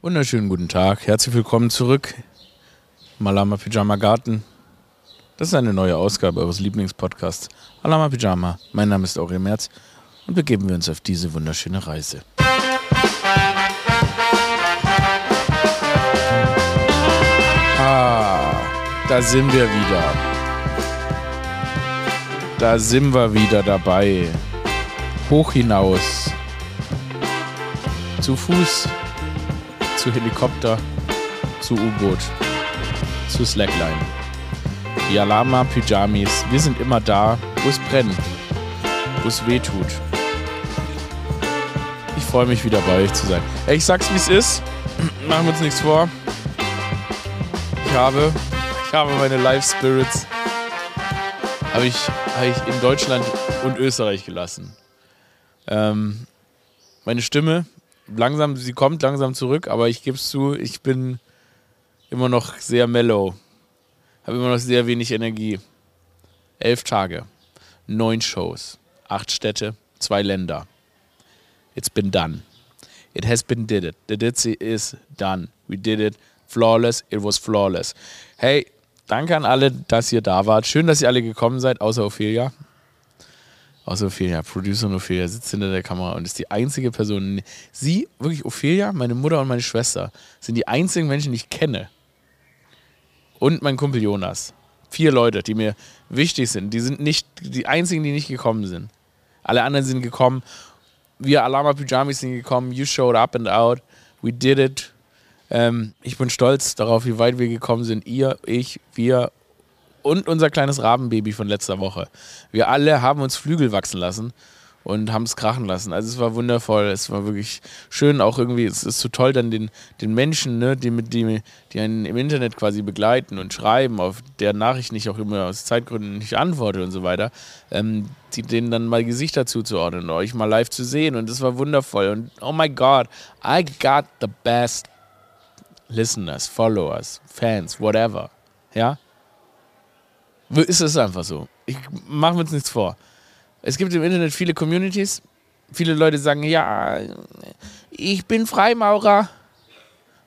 Wunderschönen guten Tag. Herzlich willkommen zurück. Malama Pyjama Garten. Das ist eine neue Ausgabe eures Lieblingspodcasts. Malama Pyjama. Mein Name ist Aurel Merz und begeben wir uns auf diese wunderschöne Reise. Ah, da sind wir wieder. Da sind wir wieder dabei. Hoch hinaus. Zu Fuß zu Helikopter, zu U-Boot, zu Slackline. Die Alama Pyjamis, wir sind immer da, wo es brennt, wo es weh tut. Ich freue mich wieder bei euch zu sein. Ich sag's wie es ist, machen wir uns nichts vor. Ich habe, ich habe meine Live Spirits habe ich, habe ich in Deutschland und Österreich gelassen. Ähm, meine Stimme langsam, sie kommt langsam zurück, aber ich gebe es zu, ich bin immer noch sehr mellow. Habe immer noch sehr wenig Energie. Elf Tage, neun Shows, acht Städte, zwei Länder. It's been done. It has been did it. The Ditzy is done. We did it. Flawless. It was flawless. Hey, danke an alle, dass ihr da wart. Schön, dass ihr alle gekommen seid, außer Ophelia. Außer Ophelia, Producer Ophelia sitzt hinter der Kamera und ist die einzige Person. Sie, wirklich Ophelia, meine Mutter und meine Schwester, sind die einzigen Menschen, die ich kenne. Und mein Kumpel Jonas. Vier Leute, die mir wichtig sind. Die sind nicht die einzigen, die nicht gekommen sind. Alle anderen sind gekommen. Wir Alama Pyjamis sind gekommen. You showed up and out. We did it. Ähm, ich bin stolz darauf, wie weit wir gekommen sind. Ihr, ich, wir und unser kleines Rabenbaby von letzter Woche. Wir alle haben uns Flügel wachsen lassen und haben es krachen lassen. Also es war wundervoll, es war wirklich schön, auch irgendwie, es ist so toll, dann den, den Menschen, ne, die, die, die einen im Internet quasi begleiten und schreiben, auf der Nachricht nicht auch immer aus Zeitgründen nicht antworte und so weiter, ähm, die, denen dann mal Gesichter zuzuordnen, euch mal live zu sehen und das war wundervoll und oh my God, I got the best listeners, followers, fans, whatever, ja, ist es einfach so. Ich mache mir jetzt nichts vor. Es gibt im Internet viele Communities. Viele Leute sagen, ja, ich bin Freimaurer.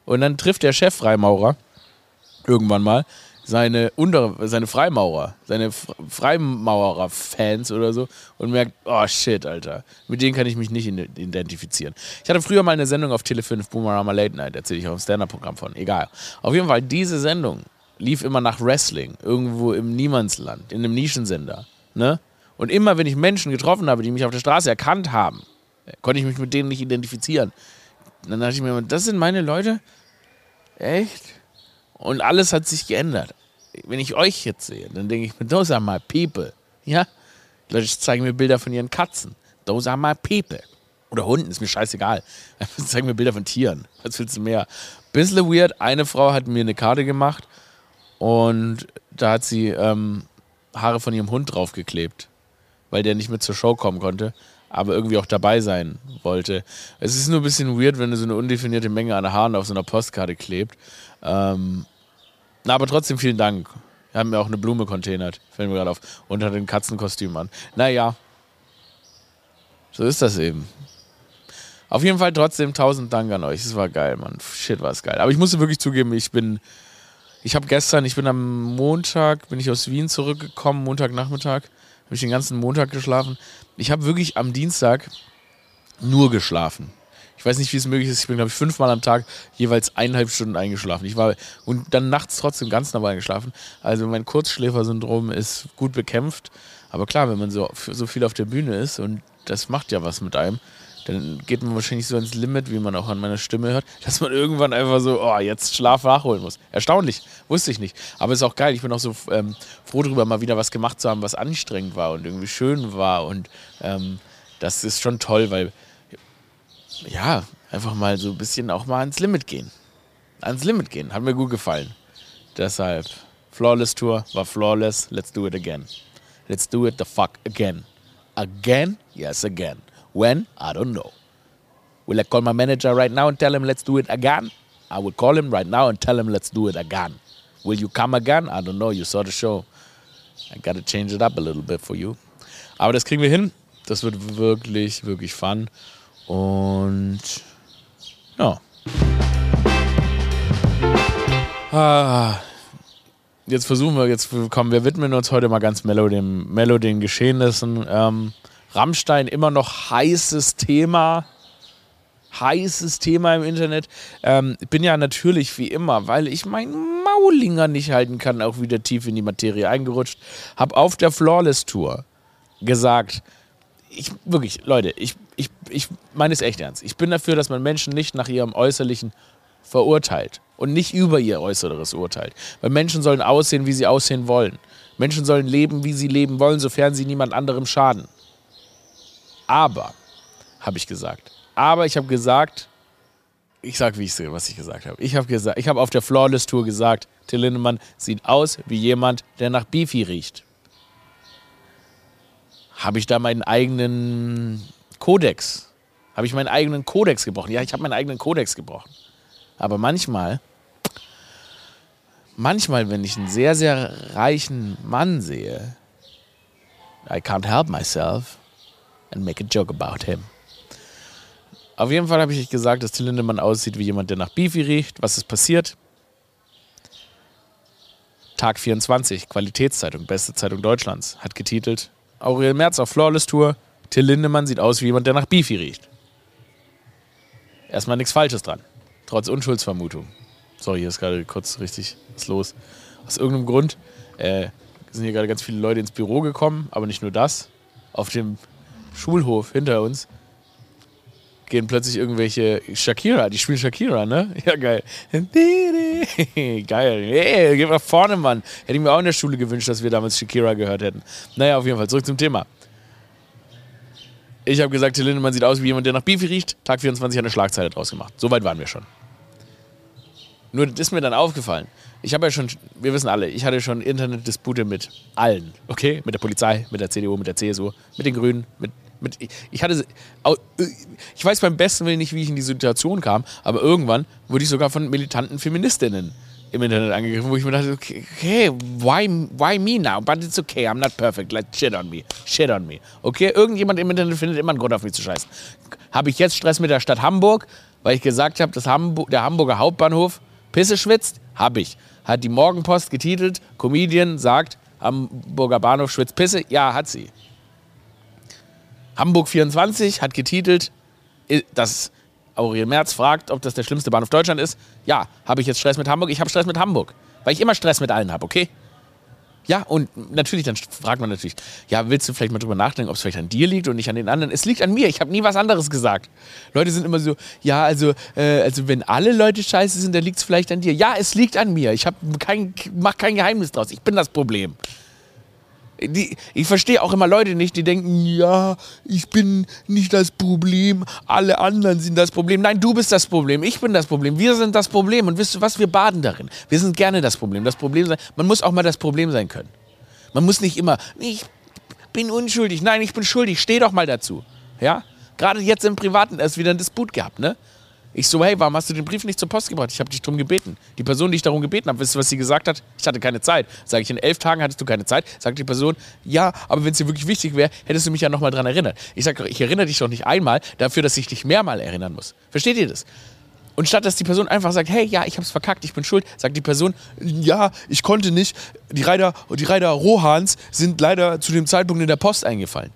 Und dann trifft der Chef Freimaurer irgendwann mal seine, untere, seine Freimaurer, seine Freimaurer-Fans oder so und merkt, oh shit, Alter, mit denen kann ich mich nicht identifizieren. Ich hatte früher mal eine Sendung auf Tele 5, Boomerama Late Night, erzähle ich auch im Stand-Up-Programm von, egal. Auf jeden Fall, diese Sendung lief immer nach Wrestling, irgendwo im Niemandsland, in einem Nischensender. Ne? Und immer, wenn ich Menschen getroffen habe, die mich auf der Straße erkannt haben, konnte ich mich mit denen nicht identifizieren. dann dachte ich mir immer, das sind meine Leute? Echt? Und alles hat sich geändert. Wenn ich euch jetzt sehe, dann denke ich mir, those are my people. Ja? Die Leute zeigen mir Bilder von ihren Katzen. Those are my people. Oder Hunden, ist mir scheißegal. zeigen mir Bilder von Tieren. Was willst du mehr? Bisschen weird. Eine Frau hat mir eine Karte gemacht und da hat sie ähm, Haare von ihrem Hund draufgeklebt, weil der nicht mit zur Show kommen konnte, aber irgendwie auch dabei sein wollte. Es ist nur ein bisschen weird, wenn du so eine undefinierte Menge an Haaren auf so einer Postkarte klebt. Ähm, na, aber trotzdem vielen Dank. Wir haben mir auch eine Blume containert, fällt mir gerade auf, und hat ein Katzenkostüm an. Naja, so ist das eben. Auf jeden Fall trotzdem tausend Dank an euch. Es war geil, Mann. Shit, war es geil. Aber ich musste wirklich zugeben, ich bin ich habe gestern, ich bin am Montag, bin ich aus Wien zurückgekommen, Montagnachmittag, habe ich den ganzen Montag geschlafen. Ich habe wirklich am Dienstag nur geschlafen. Ich weiß nicht, wie es möglich ist. Ich bin, glaube ich, fünfmal am Tag jeweils eineinhalb Stunden eingeschlafen. Ich war und dann nachts trotzdem ganz normal eingeschlafen. Also mein Kurzschläfersyndrom ist gut bekämpft. Aber klar, wenn man so, so viel auf der Bühne ist und das macht ja was mit einem, dann geht man wahrscheinlich so ins Limit, wie man auch an meiner Stimme hört, dass man irgendwann einfach so, oh, jetzt Schlaf nachholen muss. Erstaunlich, wusste ich nicht. Aber ist auch geil. Ich bin auch so ähm, froh darüber, mal wieder was gemacht zu haben, was anstrengend war und irgendwie schön war. Und ähm, das ist schon toll, weil, ja, einfach mal so ein bisschen auch mal ans Limit gehen. Ans Limit gehen. Hat mir gut gefallen. Deshalb, Flawless Tour war flawless. Let's do it again. Let's do it the fuck again. Again? Yes, again. When? I don't know. Will I call my manager right now and tell him let's do it again? I would call him right now and tell him let's do it again. Will you come again? I don't know. You saw the show. I gotta change it up a little bit for you. Aber das kriegen wir hin. Das wird wirklich, wirklich fun. Und ja. Ah, jetzt versuchen wir, jetzt kommen wir widmen uns heute mal ganz mellow den Geschehnissen. Ähm, Rammstein immer noch heißes Thema. Heißes Thema im Internet. Ähm, bin ja natürlich wie immer, weil ich meinen Maulinger nicht halten kann, auch wieder tief in die Materie eingerutscht. Hab auf der Flawless Tour gesagt, ich wirklich, Leute, ich, ich, ich meine es echt ernst. Ich bin dafür, dass man Menschen nicht nach ihrem Äußerlichen verurteilt und nicht über ihr Äußeres urteilt. Weil Menschen sollen aussehen, wie sie aussehen wollen. Menschen sollen leben, wie sie leben wollen, sofern sie niemand anderem schaden. Aber, habe ich gesagt. Aber ich habe gesagt, ich sage, wie ich was ich gesagt habe. Ich habe gesagt, ich habe auf der Flawless Tour gesagt, Till Lindemann sieht aus wie jemand, der nach Beefy riecht. Habe ich da meinen eigenen Kodex? Habe ich meinen eigenen Kodex gebrochen? Ja, ich habe meinen eigenen Kodex gebrochen. Aber manchmal, manchmal, wenn ich einen sehr, sehr reichen Mann sehe, I can't help myself and make a joke about him. Auf jeden Fall habe ich gesagt, dass Till Lindemann aussieht wie jemand, der nach Beefy riecht. Was ist passiert? Tag 24, Qualitätszeitung, beste Zeitung Deutschlands, hat getitelt: Aurel Merz auf Flawless Tour. Till Lindemann sieht aus wie jemand, der nach Beefy riecht. Erstmal nichts Falsches dran trotz Unschuldsvermutung. Sorry, hier ist gerade kurz richtig was los. Aus irgendeinem Grund äh, sind hier gerade ganz viele Leute ins Büro gekommen, aber nicht nur das. Auf dem Schulhof hinter uns gehen plötzlich irgendwelche Shakira, die spielen Shakira, ne? Ja, geil. geil. Hey, geh mal vorne, Mann. Hätte ich mir auch in der Schule gewünscht, dass wir damals Shakira gehört hätten. Naja, auf jeden Fall, zurück zum Thema. Ich habe gesagt, Till Lindemann sieht aus wie jemand, der nach Beefy riecht. Tag 24 hat eine Schlagzeile draus gemacht. So weit waren wir schon. Nur das ist mir dann aufgefallen. Ich habe ja schon, wir wissen alle, ich hatte schon Internetdispute mit allen, okay? Mit der Polizei, mit der CDU, mit der CSU, mit den Grünen, mit, mit ich hatte, ich weiß beim besten Willen nicht, wie ich in die Situation kam, aber irgendwann wurde ich sogar von militanten Feministinnen im Internet angegriffen, wo ich mir dachte, okay, okay, why, why me now? But it's okay, I'm not perfect, like shit on me, shit on me. Okay, irgendjemand im Internet findet immer einen Grund auf mich zu scheißen. Habe ich jetzt Stress mit der Stadt Hamburg, weil ich gesagt habe, dass Hamburg, der Hamburger Hauptbahnhof Pisse schwitzt? Hab ich. Hat die Morgenpost getitelt, Comedian sagt, Hamburger Bahnhof schwitzt Pisse? Ja, hat sie. Hamburg 24 hat getitelt, dass Aurel Merz fragt, ob das der schlimmste Bahnhof Deutschland ist. Ja, habe ich jetzt Stress mit Hamburg? Ich habe Stress mit Hamburg. Weil ich immer Stress mit allen habe, okay? Ja, und natürlich, dann fragt man natürlich, ja, willst du vielleicht mal drüber nachdenken, ob es vielleicht an dir liegt und nicht an den anderen? Es liegt an mir, ich habe nie was anderes gesagt. Leute sind immer so, ja, also, äh, also wenn alle Leute scheiße sind, dann liegt es vielleicht an dir. Ja, es liegt an mir. Ich kein, mach kein Geheimnis draus. Ich bin das Problem. Die, ich verstehe auch immer Leute nicht, die denken, ja, ich bin nicht das Problem, alle anderen sind das Problem. Nein, du bist das Problem, ich bin das Problem, wir sind das Problem. Und wisst ihr was, wir baden darin. Wir sind gerne das Problem. Das Problem sein, man muss auch mal das Problem sein können. Man muss nicht immer, ich bin unschuldig, nein, ich bin schuldig, steh doch mal dazu. Ja? Gerade jetzt im Privaten erst wieder ein Disput gehabt, ne? Ich so, hey, warum hast du den Brief nicht zur Post gebracht? Ich habe dich darum gebeten. Die Person, die ich darum gebeten habe, wisst ihr, was sie gesagt hat? Ich hatte keine Zeit. Sage ich, in elf Tagen hattest du keine Zeit? Sagt die Person, ja, aber wenn es dir wirklich wichtig wäre, hättest du mich ja nochmal dran erinnert. Ich sage, ich erinnere dich doch nicht einmal dafür, dass ich dich mehrmal erinnern muss. Versteht ihr das? Und statt dass die Person einfach sagt, hey, ja, ich hab's verkackt, ich bin schuld, sagt die Person, ja, ich konnte nicht. Die Reiter, die Reiter Rohans sind leider zu dem Zeitpunkt in der Post eingefallen.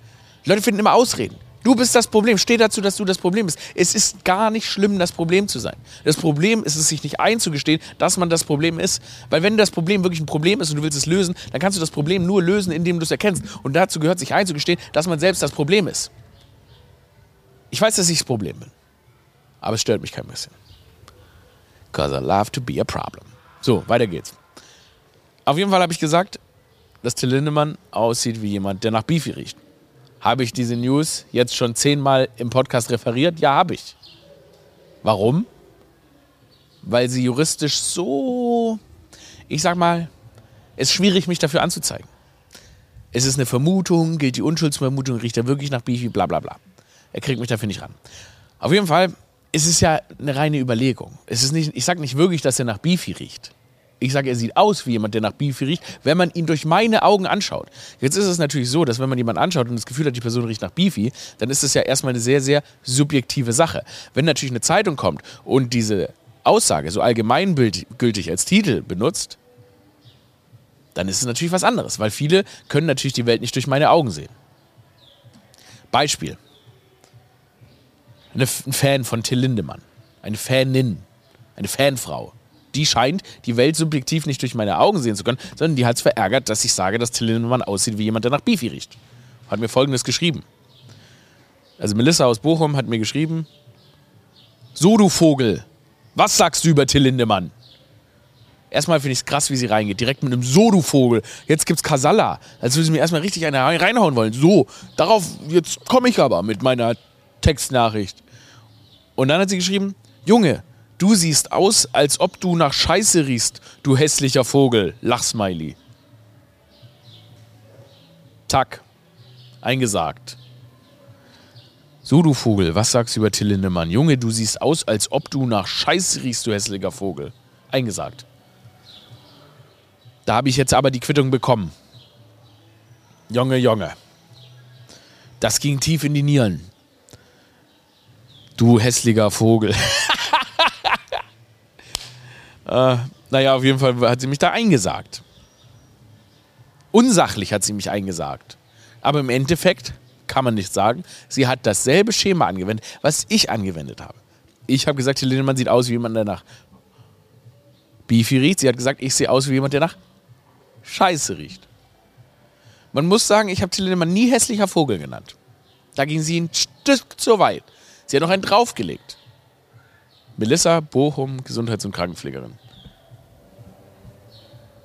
Die Leute finden immer Ausreden. Du bist das Problem. Steh dazu, dass du das Problem bist. Es ist gar nicht schlimm, das Problem zu sein. Das Problem ist es, sich nicht einzugestehen, dass man das Problem ist. Weil wenn das Problem wirklich ein Problem ist und du willst es lösen, dann kannst du das Problem nur lösen, indem du es erkennst. Und dazu gehört, sich einzugestehen, dass man selbst das Problem ist. Ich weiß, dass ich das Problem bin. Aber es stört mich kein bisschen. Cause I love to be a problem. So, weiter geht's. Auf jeden Fall habe ich gesagt, dass Till Lindemann aussieht wie jemand, der nach Beefy riecht. Habe ich diese News jetzt schon zehnmal im Podcast referiert? Ja, habe ich. Warum? Weil sie juristisch so, ich sag mal, es ist schwierig, mich dafür anzuzeigen. Es ist eine Vermutung, gilt die Unschuldsvermutung, riecht er wirklich nach Beefy, bla bla bla. Er kriegt mich dafür nicht ran. Auf jeden Fall ist es ja eine reine Überlegung. Es ist nicht, ich sage nicht wirklich, dass er nach Beefy riecht. Ich sage, er sieht aus wie jemand, der nach Beefy riecht, wenn man ihn durch meine Augen anschaut. Jetzt ist es natürlich so, dass wenn man jemanden anschaut und das Gefühl hat, die Person riecht nach Beefy, dann ist das ja erstmal eine sehr, sehr subjektive Sache. Wenn natürlich eine Zeitung kommt und diese Aussage so allgemeingültig als Titel benutzt, dann ist es natürlich was anderes, weil viele können natürlich die Welt nicht durch meine Augen sehen. Beispiel. Ein Fan von Till Lindemann. Eine Fanin. Eine Fanfrau. Die scheint die Welt subjektiv nicht durch meine Augen sehen zu können, sondern die hat es verärgert, dass ich sage, dass Till Lindemann aussieht wie jemand, der nach Beefy riecht. Hat mir folgendes geschrieben. Also Melissa aus Bochum hat mir geschrieben, so du Vogel, was sagst du über Till Lindemann? Erstmal finde ich es krass, wie sie reingeht. Direkt mit einem So, du Vogel. Jetzt gibt's Kasala. Als würde sie mir erstmal richtig eine reinhauen wollen. So, darauf, jetzt komme ich aber mit meiner Textnachricht. Und dann hat sie geschrieben: Junge, du siehst aus, als ob du nach Scheiße riechst, du hässlicher Vogel. Lachsmiley. Tack. Eingesagt. So, du Vogel, was sagst du über Till Lindemann? Junge, du siehst aus, als ob du nach Scheiße riechst, du hässlicher Vogel. Eingesagt. Da habe ich jetzt aber die Quittung bekommen. Junge, Junge. Das ging tief in die Nieren. Du hässlicher Vogel. äh, naja, auf jeden Fall hat sie mich da eingesagt. Unsachlich hat sie mich eingesagt. Aber im Endeffekt kann man nicht sagen, sie hat dasselbe Schema angewendet, was ich angewendet habe. Ich habe gesagt, Helene, man sieht aus wie jemand, der nach Beefy riecht. Sie hat gesagt, ich sehe aus wie jemand, der nach Scheiße riecht. Man muss sagen, ich habe Till nie hässlicher Vogel genannt. Da ging sie ein Stück zu weit. Sie hat noch einen draufgelegt. Melissa Bochum, Gesundheits- und Krankenpflegerin.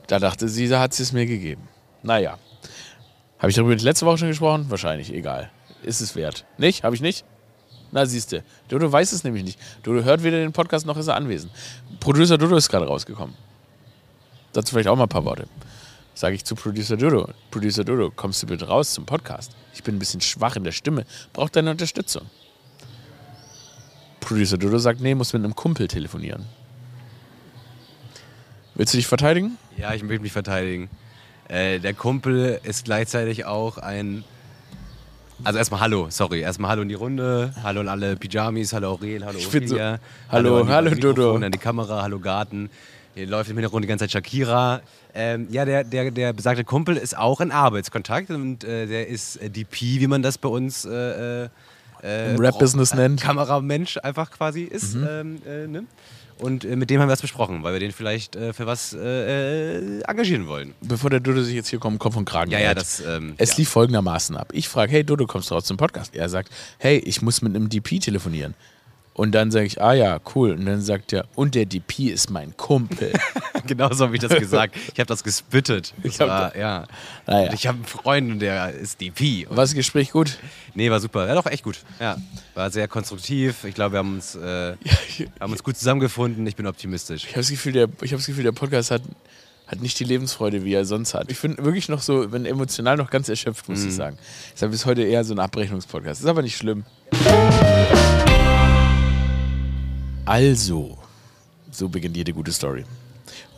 Da dachte sie, da hat sie es mir gegeben. Naja. Habe ich darüber letzte Woche schon gesprochen? Wahrscheinlich, egal. Ist es wert. Nicht? Habe ich nicht? Na, siehst du. Dodo weiß es nämlich nicht. Dodo hört weder den Podcast noch ist er anwesend. Producer Dodo ist gerade rausgekommen. Dazu vielleicht auch mal ein paar Worte sage ich zu Producer Dodo, Producer Dodo, kommst du bitte raus zum Podcast? Ich bin ein bisschen schwach in der Stimme, brauche deine Unterstützung. Producer Dodo sagt, nee, muss mit einem Kumpel telefonieren. Willst du dich verteidigen? Ja, ich möchte mich verteidigen. Äh, der Kumpel ist gleichzeitig auch ein. Also erstmal Hallo, sorry. Erstmal Hallo in die Runde. Hallo an alle Pyjamis, hallo Aurel, hallo Ophelia. So, hallo, hallo, hallo Dodo. An die Kamera, hallo Garten. Hier läuft im Hintergrund die ganze Zeit Shakira. Ähm, ja, der, der, der besagte Kumpel ist auch in Arbeitskontakt und äh, der ist äh, DP, wie man das bei uns äh, äh, im Rap-Business nennt. Kameramensch einfach quasi ist. Mhm. Ähm, äh, ne? Und äh, mit dem haben wir das besprochen, weil wir den vielleicht für was engagieren wollen. Bevor der Dodo sich jetzt hier kommt, Kopf und Kragen Ja, ja, das. Ähm, es ja. lief folgendermaßen ab. Ich frage, hey Dodo, kommst du raus zum Podcast? Er sagt, hey, ich muss mit einem DP telefonieren. Und dann sage ich, ah ja, cool. Und dann sagt er, und der DP ist mein Kumpel. genau so habe ich das gesagt. Ich habe das gespittet. Das ich war, ja. Naja. Ich habe einen Freund und der ist DP. War das Gespräch gut? Nee, war super. Ja, doch, echt gut. Ja. War sehr konstruktiv. Ich glaube, wir haben uns, äh, haben uns gut zusammengefunden. Ich bin optimistisch. Ich habe das, Gefühl, der, hab das Gefühl, der Podcast hat, hat nicht die Lebensfreude, wie er sonst hat. Ich finde wirklich noch so, wenn emotional noch ganz erschöpft, muss mhm. ich sagen. Deshalb ist heute eher so ein Abrechnungspodcast. Ist aber nicht schlimm. Also, so beginnt jede gute Story.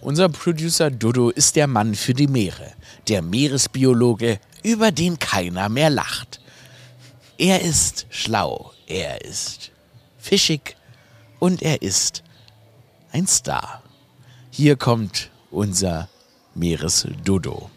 Unser Producer Dodo ist der Mann für die Meere, der Meeresbiologe, über den keiner mehr lacht. Er ist schlau, er ist fischig und er ist ein Star. Hier kommt unser Meeresdodo.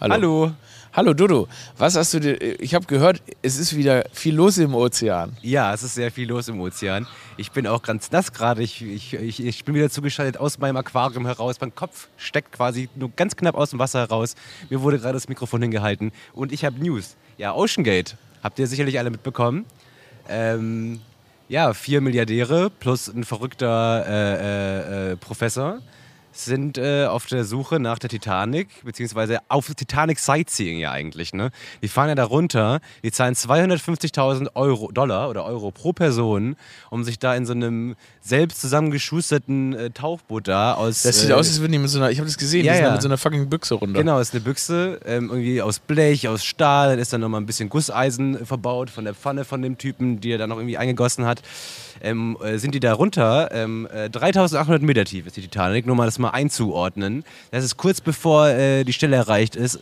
Hallo. Hallo. Hallo Dodo, was hast du dir. Ich habe gehört, es ist wieder viel los im Ozean. Ja, es ist sehr viel los im Ozean. Ich bin auch ganz nass gerade. Ich, ich, ich, ich, bin wieder zugeschaltet aus meinem Aquarium heraus. Mein Kopf steckt quasi nur ganz knapp aus dem Wasser heraus. Mir wurde gerade das Mikrofon hingehalten und ich habe News. Ja, Oceangate. Habt ihr sicherlich alle mitbekommen. Ähm, ja, vier Milliardäre plus ein verrückter äh, äh, äh Professor sind äh, auf der Suche nach der Titanic, beziehungsweise auf Titanic Sightseeing ja eigentlich. Ne? Die fahren ja da runter, die zahlen 250.000 Euro, Dollar oder Euro pro Person, um sich da in so einem selbst zusammengeschusterten äh, Tauchboot da aus. Das sieht äh, aus, als würden die mit so einer, ich habe das gesehen, ja, die sind ja. mit so einer fucking Büchse runter. Genau, ist eine Büchse, ähm, irgendwie aus Blech, aus Stahl, dann ist da nochmal ein bisschen Gusseisen verbaut von der Pfanne von dem Typen, die er dann noch irgendwie eingegossen hat. Ähm, äh, sind die da runter, ähm, 3800 äh, Meter tief ist die Titanic, nur mal das mal einzuordnen. Das ist kurz bevor äh, die Stelle erreicht ist,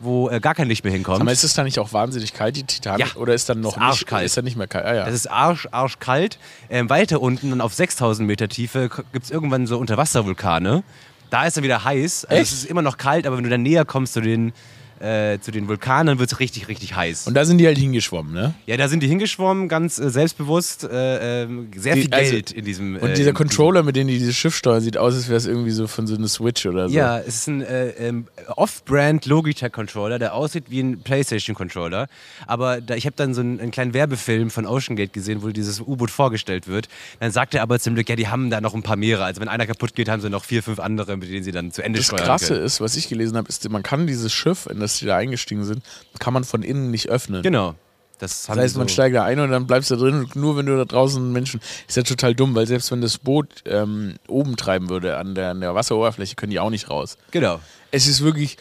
wo äh, gar kein Licht mehr hinkommt. Aber ist es da nicht auch wahnsinnig kalt, die Titanic? Ja, Oder ist dann noch ist arschkalt. Nicht, ist dann nicht mehr kalt? Ah, ja. Das ist arsch, arschkalt. Ähm, weiter unten, dann auf 6000 Meter Tiefe, gibt es irgendwann so Unterwasservulkane. Da ist dann wieder heiß. Also Echt? es ist immer noch kalt, aber wenn du dann näher kommst zu den, äh, zu den Vulkanen, wird es richtig, richtig heiß. Und da sind die halt hingeschwommen, ne? ja, da sind die hingeschwommen, ganz äh, selbstbewusst. Äh, ähm, sehr Die- viel also- Geld in diesem. Und äh, dieser Controller, mit dem die dieses Schiff steuern, sieht aus, als wäre es irgendwie so von so einer Switch oder so. Ja, es ist ein äh, ähm, Off-Brand Logitech-Controller, der aussieht wie ein PlayStation-Controller. Aber da, ich habe dann so einen, einen kleinen Werbefilm von OceanGate gesehen, wo dieses U-Boot vorgestellt wird. Dann sagt er aber zum Glück, ja, die haben da noch ein paar mehrere. Also wenn einer kaputt geht, haben sie noch vier, fünf andere, mit denen sie dann zu Ende Das steuern Krasse können. ist, was ich gelesen habe, ist, man kann dieses Schiff, in das die da eingestiegen sind, kann man von innen nicht öffnen. Genau. Das, Das heißt, die man so. steigt da ein und dann bleibst du da drin und nur wenn du da draußen Menschen. Ist ja total dumm, weil selbst wenn das Boot ähm, oben treiben würde an der, an der Wasseroberfläche, können die auch nicht raus. Genau. Es ist wirklich.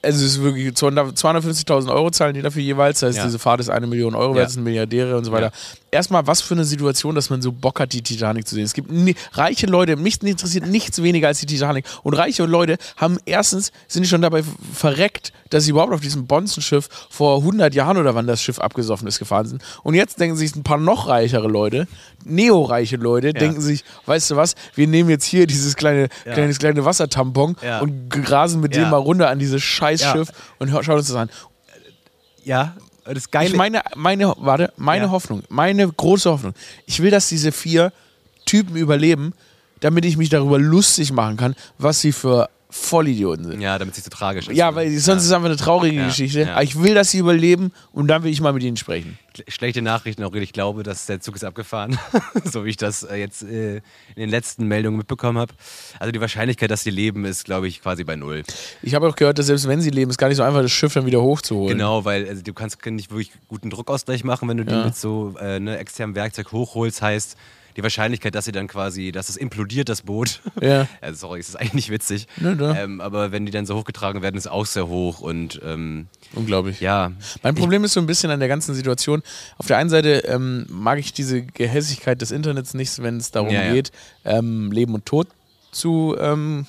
Es ist wirklich 200 250.000 Euro zahlen die dafür jeweils. Das heißt, Ja. diese Fahrt ist eine Million Euro Ja. wert, das sind Milliardäre und so weiter. Erstmal, was für eine Situation, dass man so Bock hat, die Titanic zu sehen. Es gibt ni- reiche Leute, mich interessiert nichts weniger als die Titanic. Und reiche Leute haben erstens, sind schon dabei verreckt, dass sie überhaupt auf diesem Bonzenschiff vor 100 Jahren oder wann das Schiff abgesoffen ist, gefahren sind. Und jetzt denken sich ein paar noch reichere Leute, neoreiche Leute, denken sich, weißt du was, wir nehmen jetzt hier dieses kleine, Ja. kleines, kleine Wassertampon Ja. und grasen mit Ja. dem mal runter an dieses Scheißschiff und schauen uns das an. Ja, das Geile Ich meine, meine, warte, meine Ja. Hoffnung, meine große Hoffnung. Ich will, dass diese vier Typen überleben, damit ich mich darüber lustig machen kann, was sie für Vollidioten sind. Ja, damit es nicht so tragisch ist. Ja, ne? weil sonst ist es einfach eine traurige Ja, Geschichte. ja. Aber ich will, dass sie überleben und dann will ich mal mit ihnen sprechen. Sch- Schlechte Nachrichten auch. Ich glaube, dass der Zug ist abgefahren. so wie ich das äh, jetzt äh, in den letzten Meldungen mitbekommen habe. Also die Wahrscheinlichkeit, dass sie leben, ist, glaube ich, quasi bei null. Ich habe auch gehört, dass selbst wenn sie leben, ist gar nicht so einfach, das Schiff dann wieder hochzuholen. Genau, weil also, du kannst nicht wirklich guten Druckausgleich machen, wenn du die Ja. mit so äh, ne, externem Werkzeug hochholst. Heißt, die Wahrscheinlichkeit, dass sie dann quasi, dass es implodiert, das Boot. Ja. also, sorry, es ist eigentlich nicht witzig. Nö, nö. Ähm, aber wenn die dann so hochgetragen werden, ist auch sehr hoch. Und ähm, Unglaublich. ja, Mein Problem ist so ein bisschen an der ganzen Situation. Auf der einen Seite ähm, mag ich diese Gehässigkeit des Internets nicht, wenn es darum Ja, ja. geht, ähm, Leben und Tod zu ähm,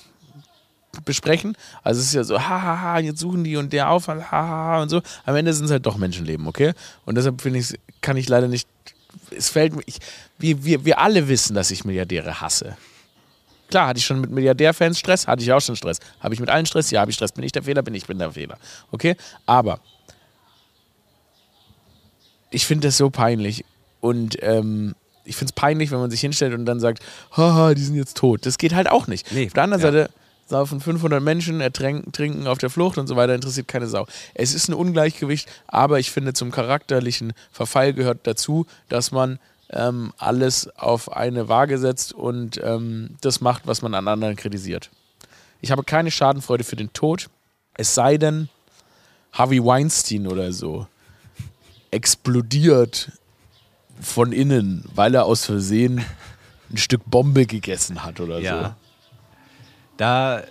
besprechen. Also es ist ja so, hahaha, jetzt suchen die und der auf, hahaha und so. Am Ende sind es halt doch Menschenleben, okay? Und deshalb finde ich, kann ich leider nicht. Es fällt mir, ich, wir, wir, wir alle wissen, dass ich Milliardäre hasse. Klar, hatte ich schon mit Milliardärfans Stress, hatte ich auch schon Stress. Habe ich mit allen Stress? Ja, habe ich Stress. Bin ich der Fehler? Bin ich bin der Fehler. Okay? Aber ich finde das so peinlich. Und ähm, ich finde es peinlich, wenn man sich hinstellt und dann sagt, haha, die sind jetzt tot. Das geht halt auch nicht. Nee, auf der anderen ja. Seite saufen 500 Menschen, ertränken, trinken auf der Flucht und so weiter, interessiert keine Sau. Es ist ein Ungleichgewicht, aber ich finde, zum charakterlichen Verfall gehört dazu, dass man ähm, alles auf eine Waage setzt und ähm, das macht, was man an anderen kritisiert. Ich habe keine Schadenfreude für den Tod, es sei denn, Harvey Weinstein oder so explodiert von innen, weil er aus Versehen ein Stück Bombe gegessen hat oder ja. Da,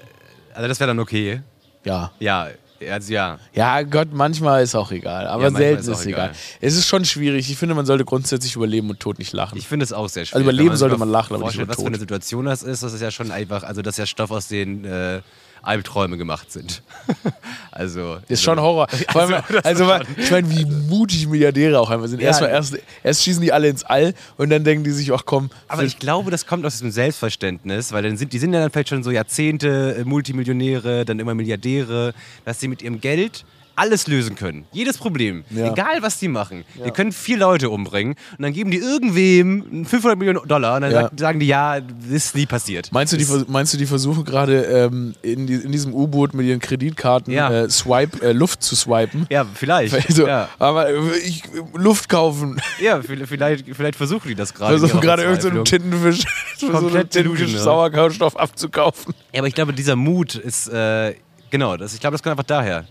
also das wäre dann okay. Ja. Ja, also ja. Ja, Gott, manchmal ist auch egal, aber Ja, selten ist ist, egal. egal. Es ist schon schwierig. Ich finde, man sollte grundsätzlich über Leben und Tod nicht lachen. Ich finde es auch sehr schwierig. Also über Leben sollte man lachen, aber nicht über was für Tod. eine Situation das ist, das ist ja schon einfach, also das ist ja Stoff, aus den äh, Albträume gemacht sind. also. Das ist schon Horror. Allem, Also, also, ich meine, wie mutig Milliardäre auch einfach sind. Ja. Erstmal erst, erst schießen die alle ins All und dann denken die sich, ach komm, Aber ich glaube, das kommt aus diesem Selbstverständnis, weil dann sind, die sind ja dann vielleicht schon so Jahrzehnte äh, Multimillionäre, dann immer Milliardäre, dass sie mit ihrem Geld alles lösen können. Jedes Problem. Ja. Egal, was die machen. Die können vier Leute umbringen und dann geben die irgendwem 500 Millionen Dollar und dann Ja. sagen die, ja, das ist nie passiert. Meinst du, die, meinst du, die versuchen gerade ähm, in, die, in diesem U-Boot mit ihren Kreditkarten Ja. äh, Swipe, äh, Luft zu swipen? Ja, vielleicht. Also, ja. Aber äh, ich, Luft kaufen. ja, vielleicht, vielleicht versuchen die das gerade. Versuchen gerade irgendeinen so. Tintenfisch, so einen Komplett Tintenfisch. Sauerkrautstoff abzukaufen. Ja, aber ich glaube, dieser Mut ist, äh, genau, das, ich glaube, das kommt einfach daher.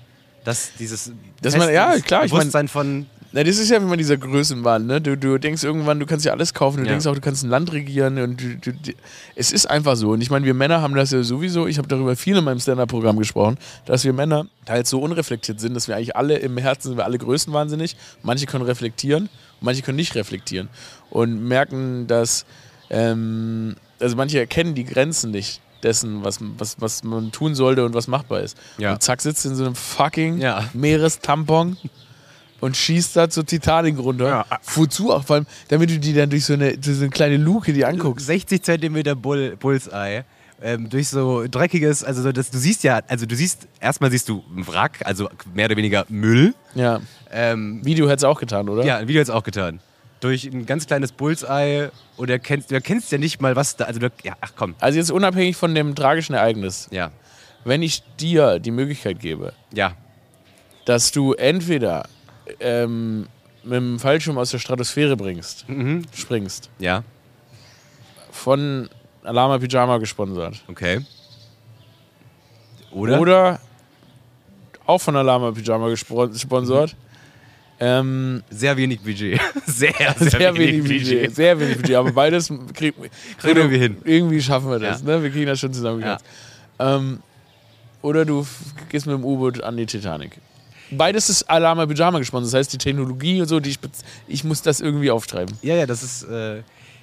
Dass dieses Dass man- ja, klar, ich mein- Bewusstsein von, Na, das ist ja immer dieser Größenwahn, ne? Du, du denkst irgendwann, du kannst ja alles kaufen, du Ja. denkst auch, du kannst ein Land regieren und du, du, du, es ist einfach so. Und ich meine, wir Männer haben das ja sowieso, ich habe darüber viel in meinem Stand-Up-Programm gesprochen, dass wir Männer teils so unreflektiert sind, dass wir eigentlich alle im Herzen sind wir alle größenwahnsinnig. Manche können reflektieren manche können nicht reflektieren und merken, dass, ähm, also manche erkennen die Grenzen nicht dessen, was, was, was man tun sollte und was machbar ist. Ja. Und zack, sitzt in so einem fucking Ja. Meerestampon und schießt da zur Titanic runter. Ja. Wozu auch? Vor allem, damit du die dann durch so eine, durch so eine kleine Luke die anguckst. 60 Zentimeter Bull, Bullseye. Ähm, durch so dreckiges, also so das, du siehst ja, also du siehst, erstmal siehst du einen Wrack, also mehr oder weniger Müll. Ja. Ähm, Video hätte es auch getan, oder? ja, ein Video jetzt auch getan. Durch ein ganz kleines Bullseye und er kennst, du erkennst ja nicht mal, was da, also du, ja, ach komm, Also jetzt unabhängig von dem tragischen Ereignis, ja, wenn ich dir die Möglichkeit gebe, ja, dass du entweder ähm, mit dem Fallschirm aus der Stratosphäre bringst, springst, ja, von Alama Pyjama gesponsert. okay. Oder? Oder auch von Alama Pyjama gespon- gesponsert. Ähm, Sehr wenig Budget. Sehr, sehr, wenig Budget. Sehr wenig Budget. Aber beides krieg, Kriegen wir hin. Irgendwie schaffen wir das. Ja. Ne? Wir kriegen das schon zusammengekratzt. Ähm, oder du gehst mit dem U-Boot an die Titanic. Beides ist Alama Pyjama gesponsert. Das heißt, die Technologie und so, die ich, ich muss das irgendwie auftreiben. Ja, ja, das ist. Äh,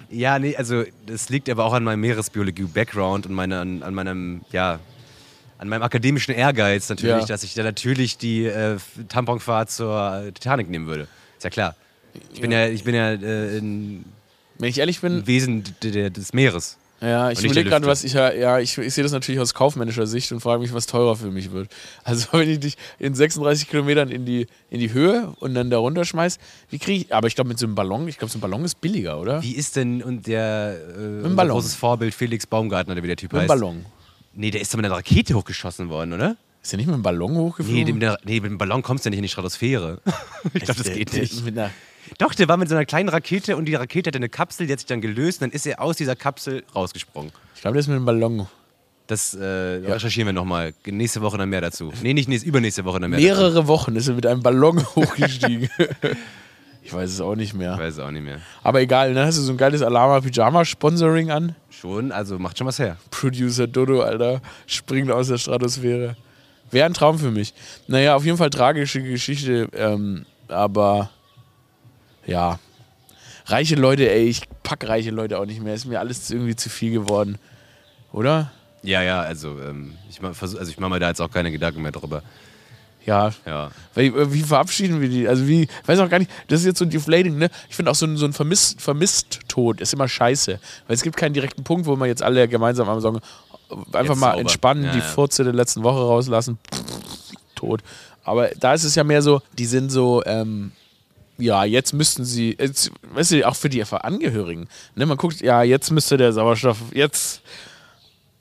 ja, nee, also das liegt aber auch an meinem Meeresbiologie-Background und meine, an, an meinem, ja, an meinem akademischen Ehrgeiz natürlich, Ja. dass ich da natürlich die äh, Tamponfahrt zur Titanic nehmen würde. Ist ja klar. Ich bin ja, ich bin ja äh, ein Wenn ich ehrlich bin, Wesen des Meeres. Ja, ich überlege der gerade, was ich ja, ja, ich, ich sehe das natürlich aus kaufmännischer Sicht und frage mich, was teurer für mich wird. Also wenn ich dich in 36 Kilometern in die, in die Höhe und dann da runterschmeiß, wie kriege ich, aber ich glaube mit so einem Ballon, ich glaube so ein Ballon ist billiger, oder? Wie ist denn und der äh, großes Vorbild Felix Baumgartner, oder wie der Typ Mit heißt? Ballon. Nee, der ist doch mit einer Rakete hochgeschossen worden, oder? Ist der nicht mit einem Ballon hochgeflogen? Nee, mit, der, nee, mit dem Ballon kommst du ja nicht in die Stratosphäre. ich glaube, das geht nicht. Doch, der war mit so einer kleinen Rakete und die Rakete hatte eine Kapsel, die hat sich dann gelöst und dann ist er aus dieser Kapsel rausgesprungen. ich glaube, der ist mit einem Ballon. Das äh, recherchieren wir nochmal. Nächste Woche dann mehr dazu. Nee, nicht nächste, übernächste Woche dann mehr Mehrere Wochen ist er mit einem Ballon hochgestiegen. ich weiß es auch nicht mehr. Ich weiß es auch nicht mehr. Aber egal, ne? Hast du so ein geiles Alama-Pyjama-Sponsoring an? Schon, also macht schon was her. Producer Dodo, Alter, springt aus der Stratosphäre. Wäre ein Traum für mich. Naja, auf jeden Fall tragische Geschichte, ähm, aber ja. Reiche Leute, ey, ich pack reiche Leute auch nicht mehr. Ist mir alles irgendwie zu viel geworden. Oder? Ja, ja, also, ähm, ich mach, versuch, also ich mache mir da jetzt auch keine Gedanken mehr drüber. Ja. Ja. Wie, wie verabschieden wir die? Also wie, ich weiß auch gar nicht, das ist jetzt so deflating, ne? Ich finde auch so ein, so ein vermisst, vermisst Tod ist immer scheiße. Weil es gibt keinen direkten Punkt, wo man jetzt alle gemeinsam am sagen, einfach Jetzt mal sauber. entspannen, Ja, die ja. Furze der letzten Woche rauslassen, tot. Aber da ist es ja mehr so, die sind so, ähm, ja, jetzt müssten sie, jetzt, weißt du, auch für die Angehörigen, ne? Man guckt, ja, jetzt müsste der Sauerstoff, jetzt,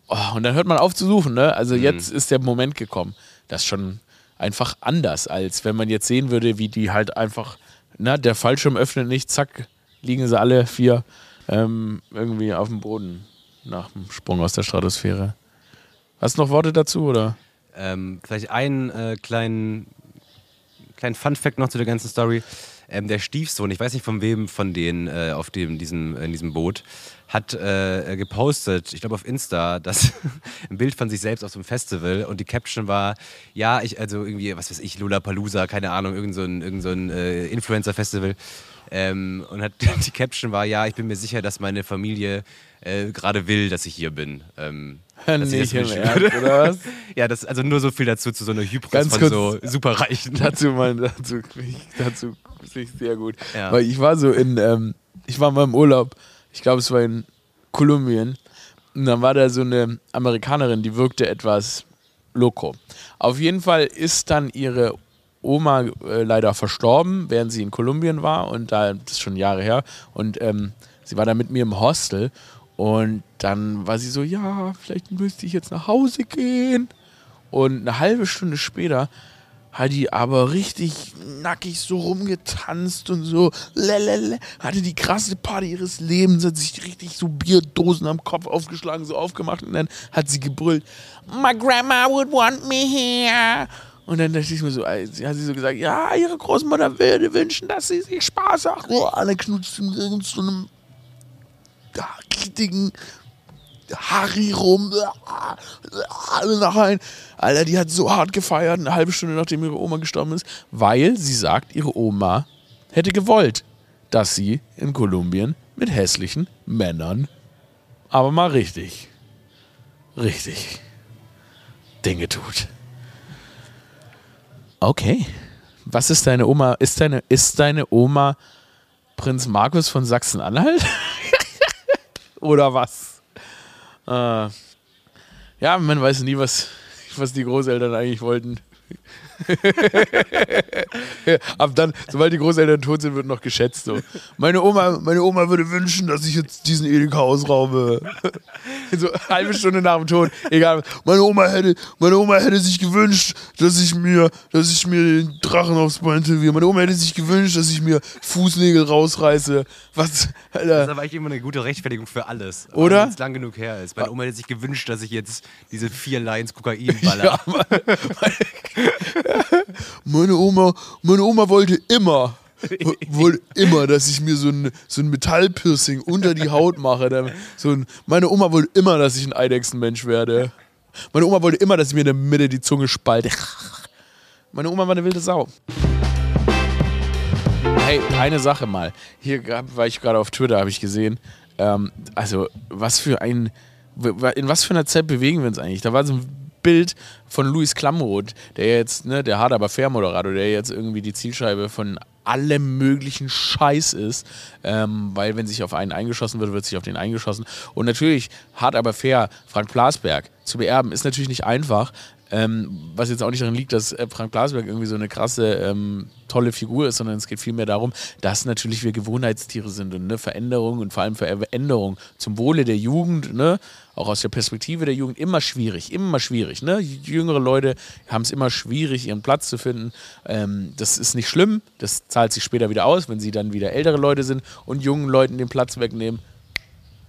oh, und dann hört man auf zu suchen, ne? Also jetzt ist der Moment gekommen. Das ist schon einfach anders, als wenn man jetzt sehen würde, wie die halt einfach, na, der Fallschirm öffnet nicht, zack, liegen sie alle vier ähm, irgendwie auf dem Boden nach dem Sprung aus der Stratosphäre. Hast du noch Worte dazu, oder? Ähm, vielleicht einen äh, kleinen, kleinen Fun-Fact noch zu der ganzen Story. Ähm, der Stiefsohn, ich weiß nicht von wem von denen äh, auf dem, diesem, in diesem Boot, hat äh, gepostet, ich glaube auf Insta, dass ein Bild von sich selbst auf einem Festival und die Caption war, ja, ich, also irgendwie, was weiß ich, Lollapalooza, keine Ahnung, irgend so irgend so äh, Influencer-Festival. Ähm, und hat, die Caption war, ja, ich bin mir sicher, dass meine Familie äh, gerade will, dass ich hier bin. Ähm, das Nicht im Ernst, oder was? Ja, das also nur so viel dazu zu so einer Hybris Ganz von kurz- so Superreichen. dazu mal dazu dazu sich sehr gut Ja. weil ich war so in ähm, ich war mal im Urlaub ich glaube es war in Kolumbien und dann war da so eine Amerikanerin die wirkte etwas loco auf jeden Fall ist dann ihre Oma äh, leider verstorben während sie in Kolumbien war und da das ist schon Jahre her und ähm, sie war da mit mir im Hostel und dann war sie so ja vielleicht müsste ich jetzt nach Hause gehen und eine halbe Stunde später hat die aber richtig nackig so rumgetanzt und so. Lelele. Hatte die krasse Party ihres Lebens, hat sich richtig so Bierdosen am Kopf aufgeschlagen, so aufgemacht und dann hat sie gebrüllt: My grandma would want me here. Und dann dachte ich mir so, ey, sie hat sie so gesagt, ja, ihre Großmutter würde wünschen, dass sie sich Spaß hat. Oh, alle irgend so einem richtigen Harry rum. Alle nach ein. Alter, die hat so hart gefeiert, eine halbe Stunde nachdem ihre Oma gestorben ist, weil sie sagt, ihre Oma hätte gewollt, dass sie in Kolumbien mit hässlichen Männern, aber mal richtig. richtig Dinge tut. Okay. Was ist deine Oma? Ist deine, ist deine Oma Prinz Markus von Sachsen-Anhalt? Oder was? Äh, ja, man weiß nie, was, was die Großeltern eigentlich wollten. Ab dann, sobald die Großeltern tot sind, wird noch geschätzt. So. Meine, Oma, meine Oma würde wünschen, dass ich jetzt diesen Edeka ausraube. so eine halbe Stunde nach dem Tod. Egal. Meine Oma hätte, meine Oma hätte sich gewünscht, dass ich mir, dass ich mir den Drachen aufs Bein tätowiere. Meine Oma hätte sich gewünscht, dass ich mir Fußnägel rausreiße. Was, Alter. Das ist aber eigentlich immer eine gute Rechtfertigung für alles. Oder? Wenn es lang genug her ist. Meine Oma hätte sich gewünscht, dass ich jetzt diese vier Lines Kokain baller. Ja, meine Oma, meine Oma wollte immer, wollte immer, dass ich mir so ein, so ein Metallpiercing unter die Haut mache. So ein, meine Oma wollte immer, dass ich ein Eidechsenmensch werde. Meine Oma wollte immer, dass ich mir in der Mitte die Zunge spalte. Meine Oma war eine wilde Sau. Hey, eine Sache mal. Hier war ich gerade auf Twitter, habe ich gesehen. Ähm, also, was für ein. In was für einer Zeit bewegen wir uns eigentlich? Da war so ein Bild von Luis Klamroth, der jetzt, ne, der hart aber fair Moderator, der jetzt irgendwie die Zielscheibe von allem möglichen Scheiß ist, ähm, weil wenn sich auf einen eingeschossen wird, wird sich auf den eingeschossen. Und natürlich, hart aber fair, Frank Plasberg zu beerben, ist natürlich nicht einfach. Ähm, was jetzt auch nicht daran liegt, dass äh, Frank Blasberg irgendwie so eine krasse, ähm, tolle Figur ist, sondern es geht vielmehr darum, dass natürlich wir Gewohnheitstiere sind und ne, Veränderung und vor allem Veränderung zum Wohle der Jugend, ne, auch aus der Perspektive der Jugend, immer schwierig, immer schwierig. Ne? Jüngere Leute haben es immer schwierig, ihren Platz zu finden. Ähm, das ist nicht schlimm, das zahlt sich später wieder aus, wenn sie dann wieder ältere Leute sind und jungen Leuten den Platz wegnehmen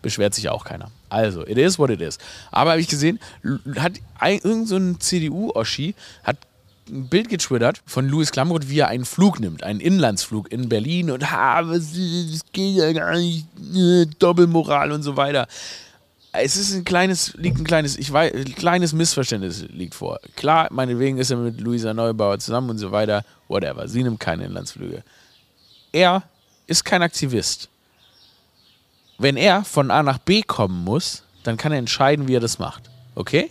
beschwert sich auch keiner. Also, it is what it is. Aber habe ich gesehen, hat ein, irgend so CDU-Oschi hat ein Bild getwittert von Louis Klamroth, wie er einen Flug nimmt, einen Inlandsflug in Berlin und ha, das geht ja gar nicht, äh, Doppelmoral und so weiter. Es ist ein kleines, liegt ein kleines, ich weiß, ein kleines Missverständnis liegt vor. Klar, meinetwegen ist er mit Luisa Neubauer zusammen und so weiter, whatever. Sie nimmt keine Inlandsflüge. Er ist kein Aktivist wenn er von A nach B kommen muss, dann kann er entscheiden, wie er das macht. Okay?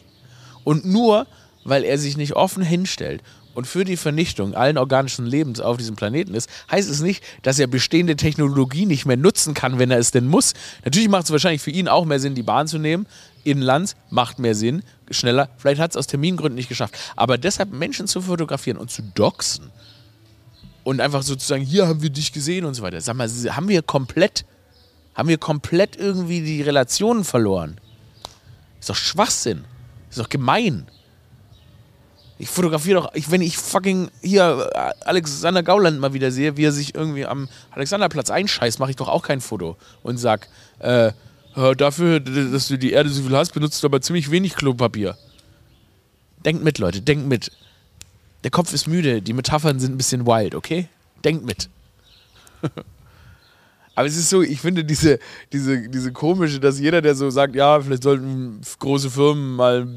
Und nur, weil er sich nicht offen hinstellt und für die Vernichtung allen organischen Lebens auf diesem Planeten ist, heißt es nicht, dass er bestehende Technologie nicht mehr nutzen kann, wenn er es denn muss. Natürlich macht es wahrscheinlich für ihn auch mehr Sinn, die Bahn zu nehmen. Inlands macht mehr Sinn, schneller. Vielleicht hat es aus Termingründen nicht geschafft. Aber deshalb Menschen zu fotografieren und zu doxen und einfach sozusagen, hier haben wir dich gesehen und so weiter. Sag mal, haben wir komplett haben wir komplett irgendwie die Relationen verloren. Ist doch Schwachsinn. Ist doch gemein. Ich fotografiere doch, ich, wenn ich fucking hier äh, Alexander Gauland mal wieder sehe, wie er sich irgendwie am Alexanderplatz einscheißt, mache ich doch auch kein Foto und sag, äh, dafür, dass du die Erde so viel hast, benutzt du aber ziemlich wenig Klopapier. Denkt mit, Leute, denkt mit. Der Kopf ist müde, die Metaphern sind ein bisschen wild, okay? Denkt mit. Aber es ist so, ich finde diese, diese, diese komische, dass jeder, der so sagt, ja, vielleicht sollten große Firmen mal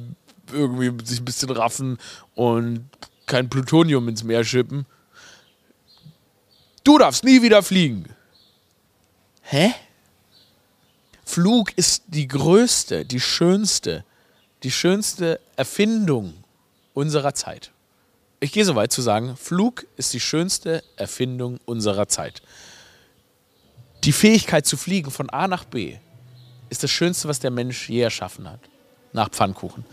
irgendwie sich ein bisschen raffen und kein Plutonium ins Meer schippen. Du darfst nie wieder fliegen. Hä? Flug ist die größte, die schönste, die schönste Erfindung unserer Zeit. Ich gehe so weit zu sagen, Flug ist die schönste Erfindung unserer Zeit die Fähigkeit zu fliegen von A nach B ist das Schönste, was der Mensch je erschaffen hat. Nach Pfannkuchen.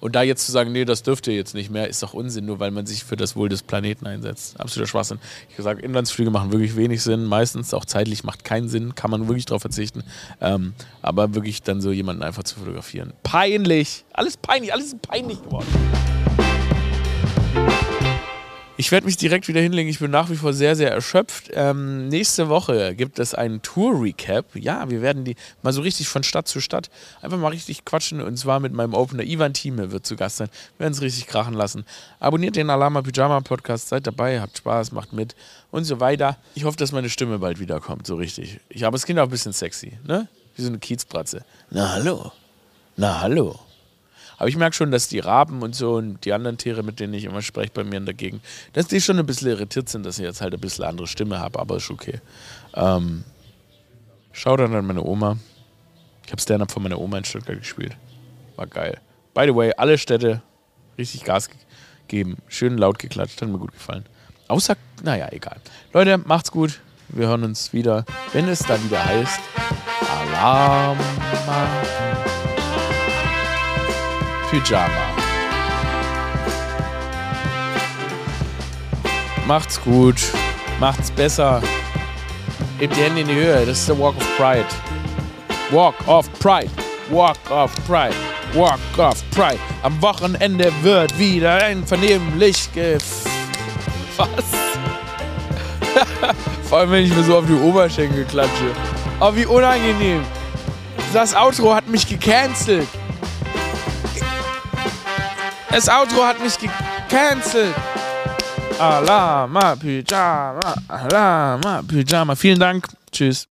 Und da jetzt zu sagen, nee, das dürft ihr jetzt nicht mehr, ist doch Unsinn, nur weil man sich für das Wohl des Planeten einsetzt. Absoluter Schwachsinn. Ich sage, Inlandsflüge machen wirklich wenig Sinn. Meistens auch zeitlich macht keinen Sinn. Kann man wirklich darauf verzichten. Ähm, aber wirklich dann so jemanden einfach zu fotografieren. Peinlich. Alles peinlich. Alles ist peinlich geworden. Ich werde mich direkt wieder hinlegen. Ich bin nach wie vor sehr, sehr erschöpft. Ähm, nächste Woche gibt es einen Tour-Recap. Ja, wir werden die mal so richtig von Stadt zu Stadt einfach mal richtig quatschen. Und zwar mit meinem Opener Ivan Thieme wird zu Gast sein. Wir werden es richtig krachen lassen. Abonniert den Alama Pyjama Podcast. Seid dabei, habt Spaß, macht mit und so weiter. Ich hoffe, dass meine Stimme bald wiederkommt, so richtig. Ich, aber es klingt auch ein bisschen sexy, ne? Wie so eine Kiezbratze. Na hallo. Na hallo. Aber ich merke schon, dass die Raben und so und die anderen Tiere, mit denen ich immer spreche bei mir in der Gegend, dass die schon ein bisschen irritiert sind, dass ich jetzt halt ein bisschen andere Stimme habe, aber ist okay. Ähm, schau dann an meine Oma. Ich habe Stand-Up von meiner Oma in Stuttgart gespielt. War geil. By the way, alle Städte richtig Gas gegeben. Schön laut geklatscht. Hat mir gut gefallen. Außer, naja, egal. Leute, macht's gut. Wir hören uns wieder, wenn es dann wieder heißt Alarm Pyjama. Macht's gut. Macht's besser. Hebt die Hände in die Höhe. Das ist der Walk of Pride. Walk of Pride. Walk of Pride. Walk of Pride. Am Wochenende wird wieder ein vernehmlich gef... Was? Vor allem, wenn ich mir so auf die Oberschenkel klatsche. Oh, wie unangenehm. Das Outro hat mich gecancelt. Das Outro hat mich gecancelt. Alama Pyjama, Alama Pyjama. Vielen Dank. Tschüss.